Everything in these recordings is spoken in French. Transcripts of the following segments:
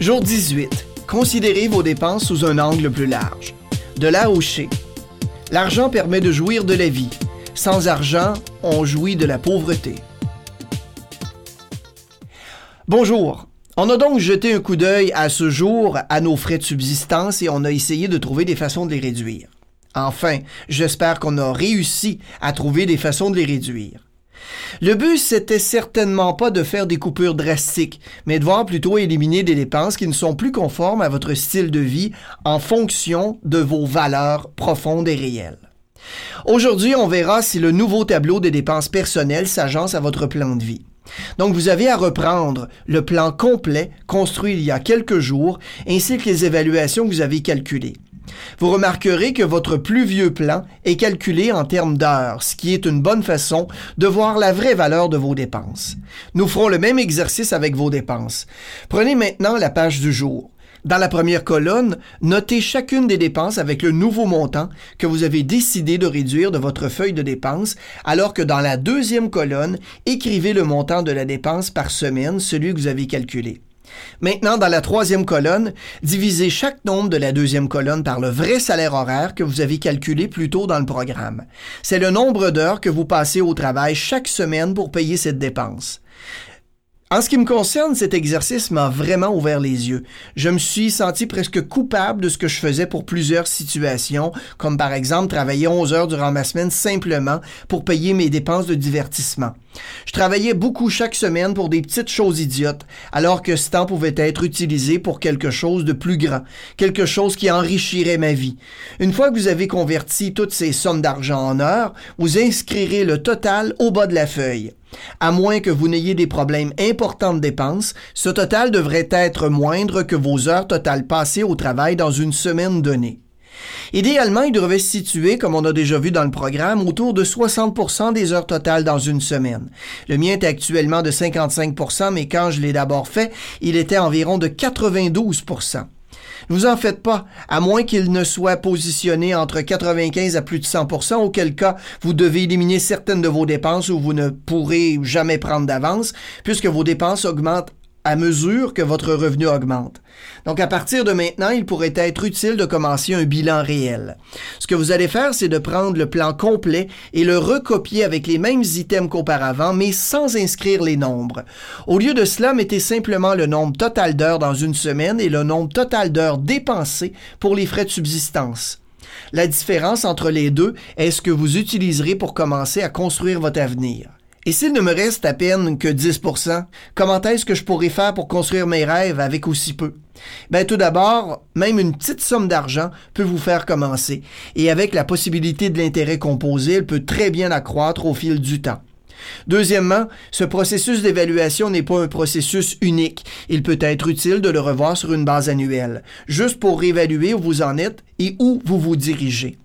Jour 18. Considérez vos dépenses sous un angle plus large. De la Rocher. L'argent permet de jouir de la vie. Sans argent, on jouit de la pauvreté. Bonjour. On a donc jeté un coup d'œil à ce jour à nos frais de subsistance et on a essayé de trouver des façons de les réduire. Enfin, j'espère qu'on a réussi à trouver des façons de les réduire. Le but, c'était certainement pas de faire des coupures drastiques, mais de voir plutôt éliminer des dépenses qui ne sont plus conformes à votre style de vie en fonction de vos valeurs profondes et réelles. Aujourd'hui, on verra si le nouveau tableau des dépenses personnelles s'agence à votre plan de vie. Donc, vous avez à reprendre le plan complet construit il y a quelques jours, ainsi que les évaluations que vous avez calculées. Vous remarquerez que votre plus vieux plan est calculé en termes d'heures, ce qui est une bonne façon de voir la vraie valeur de vos dépenses. Nous ferons le même exercice avec vos dépenses. Prenez maintenant la page du jour. Dans la première colonne, notez chacune des dépenses avec le nouveau montant que vous avez décidé de réduire de votre feuille de dépenses, alors que dans la deuxième colonne, écrivez le montant de la dépense par semaine, celui que vous avez calculé. Maintenant, dans la troisième colonne, divisez chaque nombre de la deuxième colonne par le vrai salaire horaire que vous avez calculé plus tôt dans le programme. C'est le nombre d'heures que vous passez au travail chaque semaine pour payer cette dépense. En ce qui me concerne, cet exercice m'a vraiment ouvert les yeux. Je me suis senti presque coupable de ce que je faisais pour plusieurs situations, comme par exemple travailler 11 heures durant ma semaine simplement pour payer mes dépenses de divertissement. Je travaillais beaucoup chaque semaine pour des petites choses idiotes, alors que ce temps pouvait être utilisé pour quelque chose de plus grand, quelque chose qui enrichirait ma vie. Une fois que vous avez converti toutes ces sommes d'argent en heures, vous inscrirez le total au bas de la feuille. À moins que vous n'ayez des problèmes importants de dépenses, ce total devrait être moindre que vos heures totales passées au travail dans une semaine donnée. Idéalement, il devrait se situer, comme on a déjà vu dans le programme, autour de 60% des heures totales dans une semaine. Le mien est actuellement de 55% mais quand je l'ai d'abord fait, il était environ de 92 ne vous en faites pas, à moins qu'il ne soit positionné entre 95 à plus de 100% auquel cas vous devez éliminer certaines de vos dépenses ou vous ne pourrez jamais prendre d'avance, puisque vos dépenses augmentent à mesure que votre revenu augmente. Donc à partir de maintenant, il pourrait être utile de commencer un bilan réel. Ce que vous allez faire, c'est de prendre le plan complet et le recopier avec les mêmes items qu'auparavant, mais sans inscrire les nombres. Au lieu de cela, mettez simplement le nombre total d'heures dans une semaine et le nombre total d'heures dépensées pour les frais de subsistance. La différence entre les deux est ce que vous utiliserez pour commencer à construire votre avenir. Et s'il ne me reste à peine que 10% comment est-ce que je pourrais faire pour construire mes rêves avec aussi peu? Ben, tout d'abord, même une petite somme d'argent peut vous faire commencer. Et avec la possibilité de l'intérêt composé, elle peut très bien accroître au fil du temps. Deuxièmement, ce processus d'évaluation n'est pas un processus unique. Il peut être utile de le revoir sur une base annuelle, juste pour réévaluer où vous en êtes et où vous vous dirigez.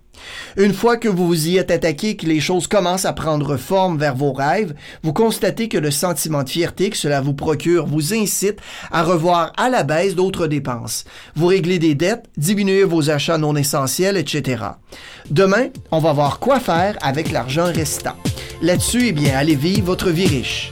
Une fois que vous vous y êtes attaqué, que les choses commencent à prendre forme vers vos rêves, vous constatez que le sentiment de fierté que cela vous procure vous incite à revoir à la baisse d'autres dépenses. Vous réglez des dettes, diminuez vos achats non essentiels, etc. Demain, on va voir quoi faire avec l'argent restant. Là-dessus, eh bien, allez vivre votre vie riche.